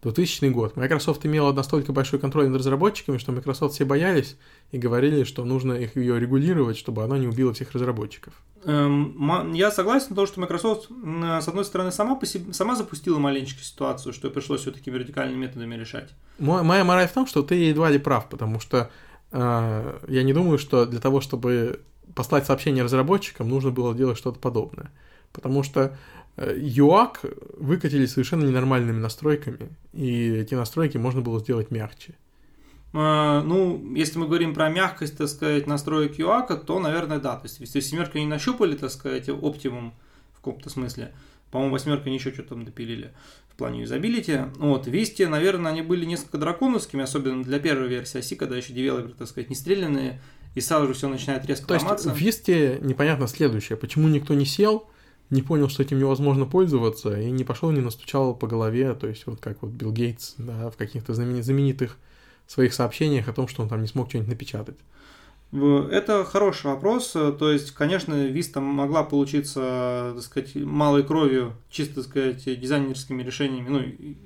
2000 год. Microsoft имела настолько большой контроль над разработчиками, что Microsoft все боялись и говорили, что нужно их ее регулировать, чтобы она не убила всех разработчиков. Эм, я согласен с том, что Microsoft, с одной стороны, сама, по себе, сама запустила маленечко ситуацию, что пришлось все такими радикальными методами решать. Моя мораль в том, что ты едва ли прав, потому что э, я не думаю, что для того, чтобы послать сообщение разработчикам, нужно было делать что-то подобное. Потому что Э, выкатили совершенно ненормальными настройками, и эти настройки можно было сделать мягче. А, ну, если мы говорим про мягкость, так сказать, настроек UAC, то, наверное, да. То есть, если семерка не нащупали, так сказать, оптимум в каком-то смысле, по-моему, восьмерка еще что-то там допилили в плане юзабилити. Вот, Вести, наверное, они были несколько драконовскими, особенно для первой версии оси, когда еще девелоперы, так сказать, не стрелянные, и сразу же все начинает резко То ломаться. есть в Весте непонятно следующее, почему никто не сел, не понял, что этим невозможно пользоваться, и не пошел, не настучал по голове, то есть вот как вот Билл Гейтс, да, в каких-то знаменитых своих сообщениях о том, что он там не смог что-нибудь напечатать. Это хороший вопрос. То есть, конечно, Vista могла получиться, так сказать, малой кровью, чисто, так сказать, дизайнерскими решениями, ну,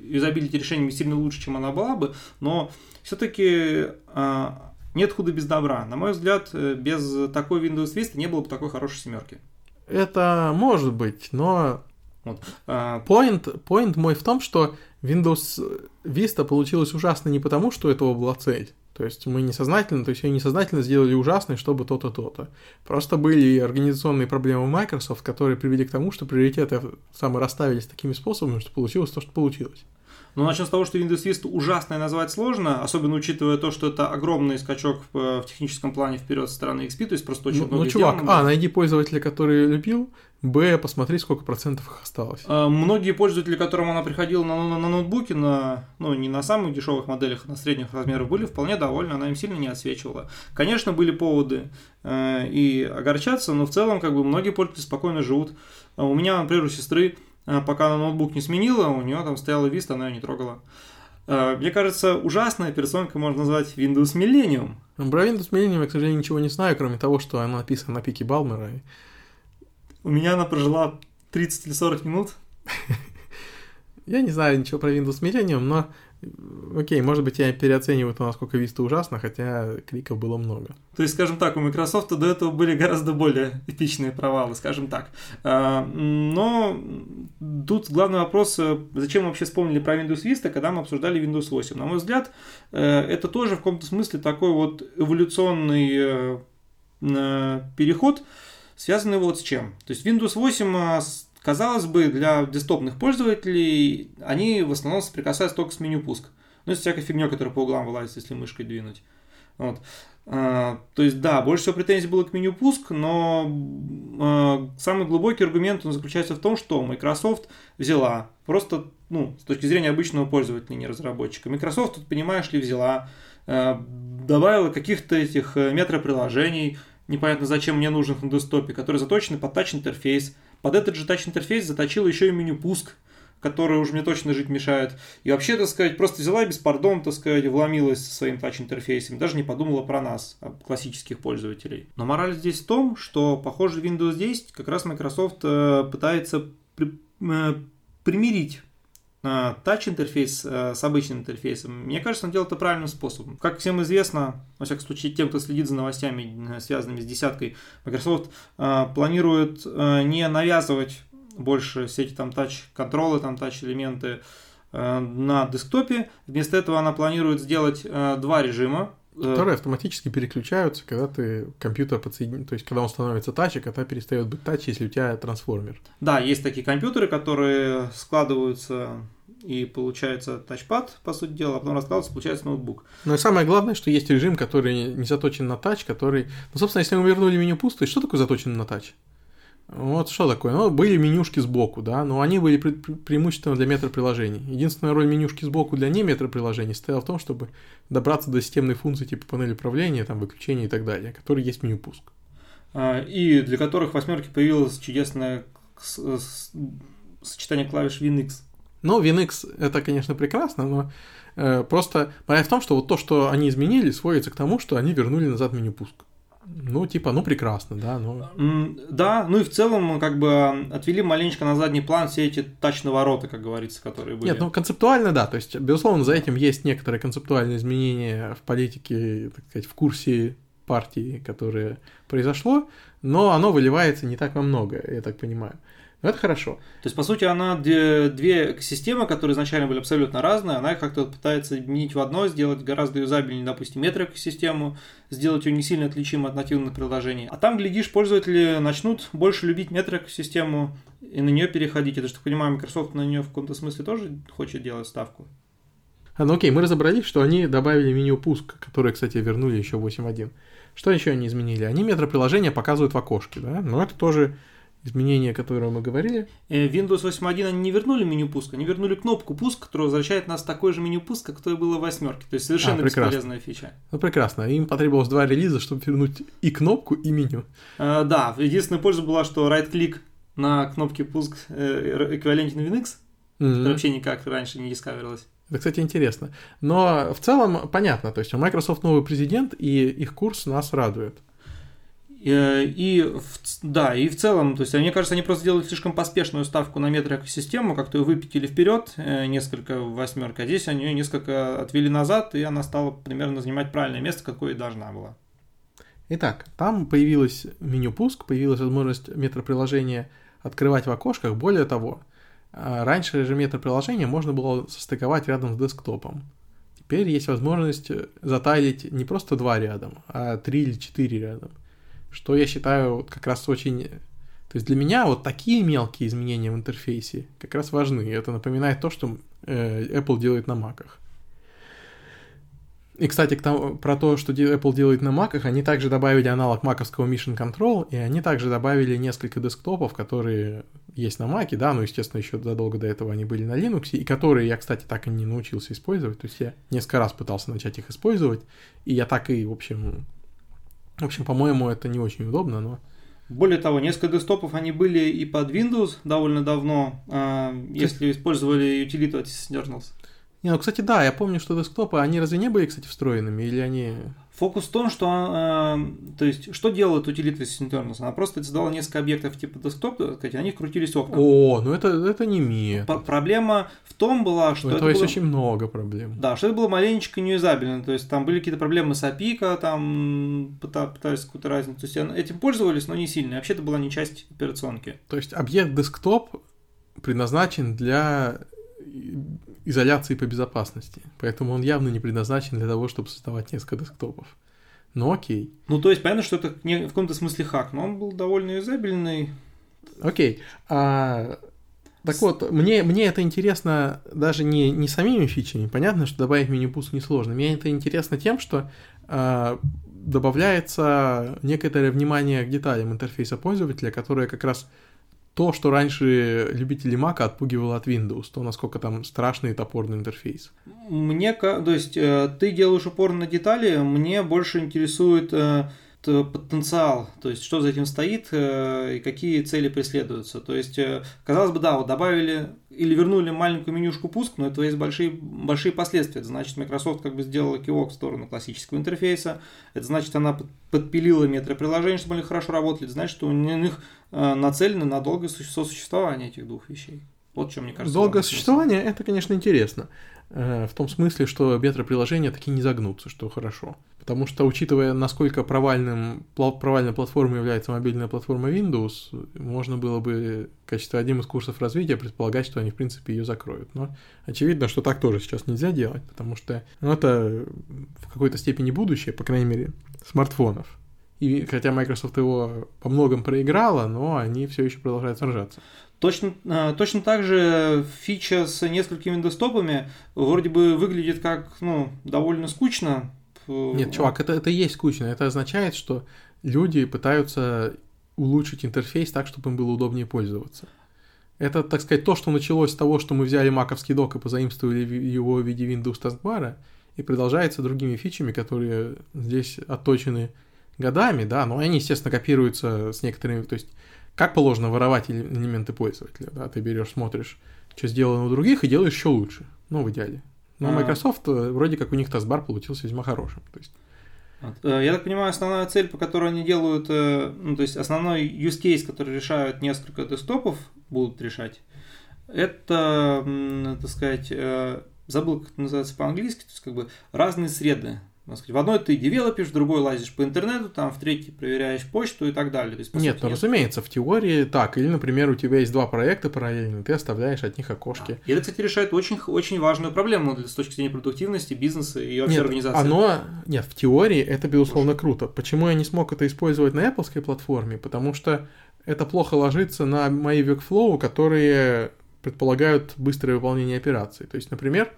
юзабилити решениями сильно лучше, чем она была бы, но все-таки а, нет худа без добра. На мой взгляд, без такой Windows Vista не было бы такой хорошей семерки. Это может быть, но вот. А, point, point мой в том, что Windows Vista получилась ужасно не потому, что этого была цель. То есть мы несознательно, то есть ее несознательно сделали ужасной, чтобы то-то, то-то. Просто были организационные проблемы Microsoft, которые привели к тому, что приоритеты самые расставились такими способами, что получилось то, что получилось. Но начнем с того, что Vista ужасное назвать сложно, особенно учитывая то, что это огромный скачок в, в техническом плане вперед со стороны XP, то есть просто очень ну, много Ну, чувак, а, найди пользователя, который любил, б, посмотри, сколько процентов их осталось. А, многие пользователи, которым она приходила на, на, на ноутбуке, на, ну, не на самых дешевых моделях, а на средних размерах, были вполне довольны, она им сильно не отсвечивала. Конечно, были поводы э, и огорчаться, но в целом, как бы, многие пользователи спокойно живут. А у меня, например, у сестры пока она ноутбук не сменила, у нее там стояла Vista, она ее не трогала. А, мне кажется, ужасной операционкой можно назвать Windows Millennium. Про Windows Millennium я, к сожалению, ничего не знаю, кроме того, что она написана на пике Балмера. У меня она прожила 30 или 40 минут. [LAUGHS] Я не знаю ничего про Windows Millennium, но Окей, может быть, я переоцениваю то, насколько Vista ужасно, хотя кликов было много. То есть, скажем так, у Microsoft до этого были гораздо более эпичные провалы, скажем так. А, но тут главный вопрос, э, зачем мы вообще вспомнили про Windows Vista, когда мы обсуждали Windows 8? На мой взгляд, э, это тоже в каком-то смысле такой вот эволюционный э, переход, связанный вот с чем. То есть Windows 8 казалось бы, для десктопных пользователей они в основном соприкасаются только с меню пуск. Ну, с всякой фигней, которая по углам вылазит, если мышкой двинуть. Вот. А, то есть, да, больше всего претензий было к меню пуск, но а, самый глубокий аргумент он заключается в том, что Microsoft взяла просто, ну, с точки зрения обычного пользователя, не разработчика. Microsoft, тут, понимаешь ли, взяла, а, добавила каких-то этих э, метроприложений, непонятно зачем мне нужных на десктопе, которые заточены под тач-интерфейс. Под этот же тач-интерфейс заточила еще и меню пуск, которая уже мне точно жить мешает. И вообще, так сказать, просто взяла и без пардон, так сказать, вломилась со своим тач-интерфейсом, даже не подумала про нас, классических пользователей. Но мораль здесь в том, что, похоже, Windows 10 как раз Microsoft э, пытается при, э, примирить тач-интерфейс э, с обычным интерфейсом. Мне кажется, он делает это правильным способом. Как всем известно, во всяком случае, тем, кто следит за новостями, связанными с десяткой, Microsoft планирует не навязывать больше все эти там тач-контролы, там тач-элементы э, на десктопе. Вместо этого она планирует сделать э, два режима. Э, Которые автоматически переключаются, когда ты компьютер подсоединен, то есть когда он становится тач, а когда перестает быть тач, если у тебя трансформер. Да, есть такие компьютеры, которые складываются и получается тачпад, по сути дела, а потом раскладывается, получается ноутбук. Ну и самое главное, что есть режим, который не заточен на тач, который... Ну, собственно, если мы вернули меню пусто, что такое заточен на тач? Вот что такое? Ну, были менюшки сбоку, да, но они были пре- преимущественно для метроприложений. Единственная роль менюшки сбоку для не метроприложений стояла в том, чтобы добраться до системной функции типа панели управления, там, выключения и так далее, которые есть меню пуск. А, и для которых в восьмерке появилось чудесное сочетание клавиш WinX. Ну, WinX это, конечно, прекрасно, но э, просто понять в том, что вот то, что они изменили, сводится к тому, что они вернули назад меню пуск. Ну, типа, ну прекрасно, да, ну. Да, ну и в целом, как бы, отвели маленечко на задний план все эти тач-навороты, как говорится, которые были. Нет, ну концептуально, да, то есть, безусловно, за этим есть некоторые концептуальные изменения в политике, так сказать, в курсе партии, которое произошло, но оно выливается не так во много, я так понимаю. Но это хорошо. То есть, по сути, она две, экосистемы, которые изначально были абсолютно разные, она как-то пытается объединить в одно, сделать гораздо юзабельнее, допустим, метро-экосистему, сделать ее не сильно отличимой от нативных приложений. А там, глядишь, пользователи начнут больше любить метро-экосистему и на нее переходить. Это что, понимаю, Microsoft на нее в каком-то смысле тоже хочет делать ставку? А, ну окей, мы разобрались, что они добавили меню пуск, которое, кстати, вернули еще 8.1. Что еще они изменили? Они метро-приложения показывают в окошке, да? Но это тоже изменения, которые мы говорили. Э, Windows 8.1 они не вернули меню пуска, они вернули кнопку пуск, которая возвращает нас в такое же меню пуска, которое было в восьмерке. То есть совершенно а, бесполезная фича. Ну прекрасно. Им потребовалось два релиза, чтобы вернуть и кнопку, и меню. А, да, единственная польза была, что right-клик на кнопке пуск э, эквивалентен Winx, mm-hmm. вообще никак раньше не дискаверилось. Это, кстати, интересно. Но в целом понятно, то есть у Microsoft новый президент, и их курс нас радует. Э, и, да, и в целом, то есть, мне кажется, они просто сделали слишком поспешную ставку на метроэкосистему, как-то ее выпятили вперед э, несколько в восьмерке, а здесь они ее несколько отвели назад, и она стала примерно занимать правильное место, какое и должна была. Итак, там появилось меню пуск, появилась возможность метроприложения открывать в окошках. Более того, а, раньше же метроприложение можно было состыковать рядом с десктопом. Теперь есть возможность затайлить не просто два рядом, а три или четыре рядом что я считаю вот как раз очень... То есть для меня вот такие мелкие изменения в интерфейсе как раз важны. Это напоминает то, что э, Apple делает на маках. И, кстати, к тому, про то, что Apple делает на маках, они также добавили аналог маковского Mission Control, и они также добавили несколько десктопов, которые есть на маке, да, ну, естественно, еще задолго до этого они были на Linux, и которые я, кстати, так и не научился использовать, то есть я несколько раз пытался начать их использовать, и я так и, в общем, в общем, по-моему, это не очень удобно, но... Более того, несколько десктопов они были и под Windows довольно давно, а, если использовали утилиту от Synernos. Не, ну, кстати, да, я помню, что десктопы, они разве не были, кстати, встроенными, или они... Фокус в том, что, э, то есть, что делает утилита Synternos? Она просто создала несколько объектов типа десктоп, сказать, на них крутились окна. О, ну это, это не метод. проблема в том была, что... У этого есть было... очень много проблем. Да, что это было маленечко неюзабельно, то есть, там были какие-то проблемы с API, там пытались какую-то разницу. То есть, этим пользовались, но не сильно. Вообще это была не часть операционки. То есть, объект десктоп предназначен для изоляции по безопасности. Поэтому он явно не предназначен для того, чтобы создавать несколько десктопов. Ну окей. Ну то есть понятно, что это не, в каком-то смысле хак, но он был довольно юзабельный. Окей. А, так вот, мне, мне это интересно даже не, не самими фичами. Понятно, что добавить меню-пуск несложно. Мне это интересно тем, что а, добавляется некоторое внимание к деталям интерфейса пользователя, которое как раз то, что раньше любители Mac отпугивало от Windows, то, насколько там страшный и топорный интерфейс. Мне, то есть, э, ты делаешь упор на детали, мне больше интересует э, потенциал, то есть что за этим стоит э, и какие цели преследуются. То есть, э, казалось бы, да, вот добавили или вернули маленькую менюшку пуск, но это есть большие, большие последствия. Это значит, Microsoft как бы сделала кивок в сторону классического интерфейса, это значит, она подпилила метры приложений, чтобы они хорошо работали, это значит, что у них э, нацелено на долгое сосуществование этих двух вещей. Вот что мне кажется. Долгое существование, это, конечно, интересно. В том смысле, что метро-приложения таки не загнутся, что хорошо. Потому что, учитывая, насколько провальным, провальной платформой является мобильная платформа Windows, можно было бы в качестве одним из курсов развития предполагать, что они, в принципе, ее закроют. Но очевидно, что так тоже сейчас нельзя делать, потому что ну, это в какой-то степени будущее, по крайней мере, смартфонов. И хотя Microsoft его по многом проиграла, но они все еще продолжают сражаться. Точно, а, точно так же фича с несколькими десктопами вроде бы выглядит как ну, довольно скучно, нет, чувак, это, это и есть скучно. Это означает, что люди пытаются улучшить интерфейс так, чтобы им было удобнее пользоваться. Это, так сказать, то, что началось с того, что мы взяли маковский док и позаимствовали его в виде Windows Taskbar, и продолжается другими фичами, которые здесь отточены годами, да, но они, естественно, копируются с некоторыми, то есть как положено воровать элементы пользователя, да, ты берешь, смотришь, что сделано у других и делаешь еще лучше, ну, в идеале. Но а... Microsoft, э, вроде как у них таскбар получился весьма хорошим. То есть... Э, я так понимаю, основная цель, по которой они делают, э, ну, то есть основной use case, который решают несколько десктопов, будут решать, это, так сказать, забыл, как это называется по-английски, то есть как бы разные среды сказать, в одной ты девелопишь, в другой лазишь по интернету, там в третьей проверяешь почту и так далее. То есть, нет, ну, разумеется, в теории так. Или, например, у тебя есть два проекта параллельно, ты оставляешь от них окошки. Да. И это, кстати, решает очень, очень важную проблему для, с точки зрения продуктивности, бизнеса и вообще нет, организации. Оно, нет, в теории это, безусловно, круто. Почему я не смог это использовать на Apple платформе? Потому что это плохо ложится на мои workflow, которые предполагают быстрое выполнение операций. То есть, например,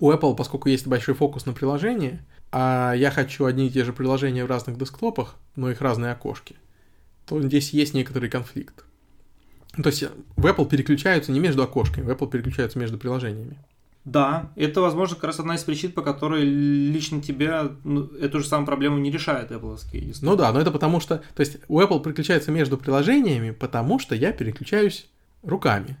у Apple, поскольку есть большой фокус на приложение, а я хочу одни и те же приложения в разных десктопах, но их разные окошки, то здесь есть некоторый конфликт. То есть в Apple переключаются не между окошками, в Apple переключаются между приложениями. Да, это, возможно, как раз одна из причин, по которой лично тебя ну, эту же самую проблему не решает Apple. Ну да, но это потому что... То есть у Apple переключается между приложениями, потому что я переключаюсь руками.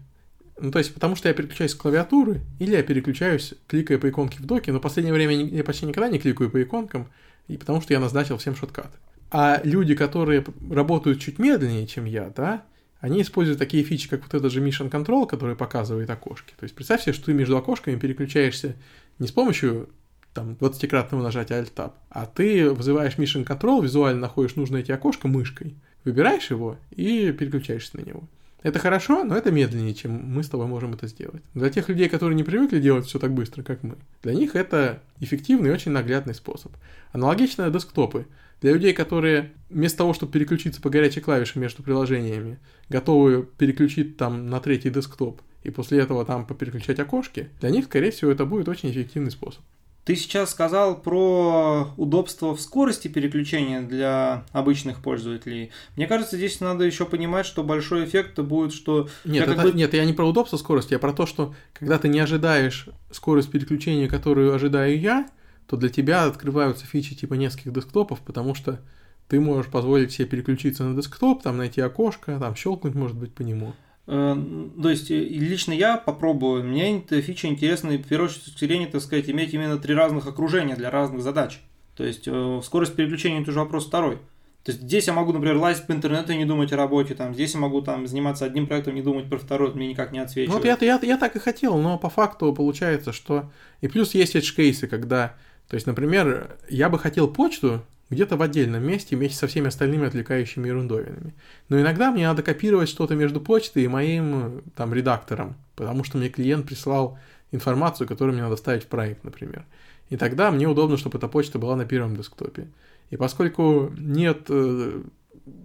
Ну, то есть, потому что я переключаюсь с клавиатуры, или я переключаюсь, кликая по иконке в доке, но в последнее время я почти никогда не кликаю по иконкам, и потому что я назначил всем шоткаты. А люди, которые работают чуть медленнее, чем я, да, они используют такие фичи, как вот этот же Mission Control, который показывает окошки. То есть представь себе, что ты между окошками переключаешься не с помощью там 20-кратного нажатия Alt-Tab, а ты вызываешь Mission Control, визуально находишь нужное эти окошко мышкой, выбираешь его и переключаешься на него. Это хорошо, но это медленнее, чем мы с тобой можем это сделать. Для тех людей, которые не привыкли делать все так быстро, как мы, для них это эффективный и очень наглядный способ. Аналогично десктопы. Для людей, которые вместо того, чтобы переключиться по горячей клавише между приложениями, готовы переключить там на третий десктоп и после этого там попереключать окошки, для них, скорее всего, это будет очень эффективный способ. Ты сейчас сказал про удобство в скорости переключения для обычных пользователей. Мне кажется, здесь надо еще понимать, что большой эффект будет, что... Нет, это, бы... нет, я не про удобство скорости, я про то, что когда ты не ожидаешь скорость переключения, которую ожидаю я, то для тебя открываются фичи типа нескольких десктопов, потому что ты можешь позволить себе переключиться на десктоп, там найти окошко, там щелкнуть, может быть, по нему. Э, то есть, э, лично я попробую. Мне эта фича интересна, в первую очередь, так сказать, иметь именно три разных окружения для разных задач. То есть, э, скорость переключения – это уже вопрос второй. То есть здесь я могу, например, лазить по интернету и не думать о работе, там, здесь я могу там заниматься одним проектом, не думать про второй, мне никак не отсвечивает. Вот я, я, я так и хотел, но по факту получается, что... И плюс есть эти кейсы, когда... То есть, например, я бы хотел почту где-то в отдельном месте вместе со всеми остальными отвлекающими ерундовинами. Но иногда мне надо копировать что-то между почтой и моим там редактором, потому что мне клиент прислал информацию, которую мне надо ставить в проект, например. И тогда мне удобно, чтобы эта почта была на первом десктопе. И поскольку нет э,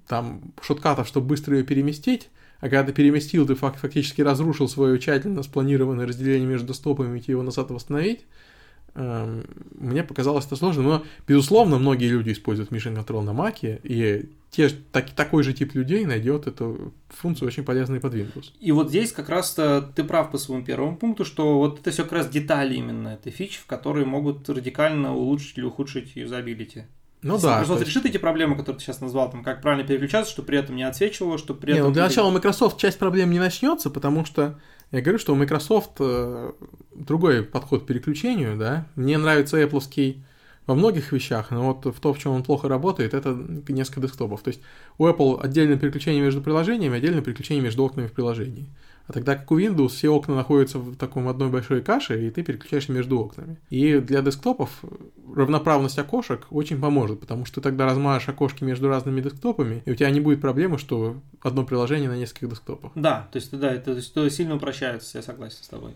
там шоткатов, чтобы быстро ее переместить, А когда ты переместил, ты фактически разрушил свое тщательно спланированное разделение между десктопами, и его назад восстановить, мне показалось это сложно, но, безусловно, многие люди используют Mission Control на Mac, и те, так, такой же тип людей найдет эту функцию очень полезной под Windows. И вот здесь как раз ты прав по своему первому пункту, что вот это все как раз детали именно этой фичи, которые могут радикально улучшить или ухудшить юзабилити. Ну Если да. Microsoft есть- решит эти проблемы, которые ты сейчас назвал, там, как правильно переключаться, чтобы при этом не отсвечивало, чтобы при Не, этом... ну для начала Microsoft часть проблем не начнется, потому что я говорю, что у Microsoft э, другой подход к переключению, да. Мне нравится Apple во многих вещах, но вот в то, в чем он плохо работает, это несколько десктопов. То есть у Apple отдельное переключение между приложениями, отдельное переключение между окнами в приложении. А тогда как у Windows все окна находятся в таком одной большой каше, и ты переключаешься между окнами. И для десктопов равноправность окошек очень поможет, потому что ты тогда размажешь окошки между разными десктопами, и у тебя не будет проблемы, что одно приложение на нескольких десктопах. Да, то есть, да, это, то есть, это сильно упрощается, я согласен с тобой.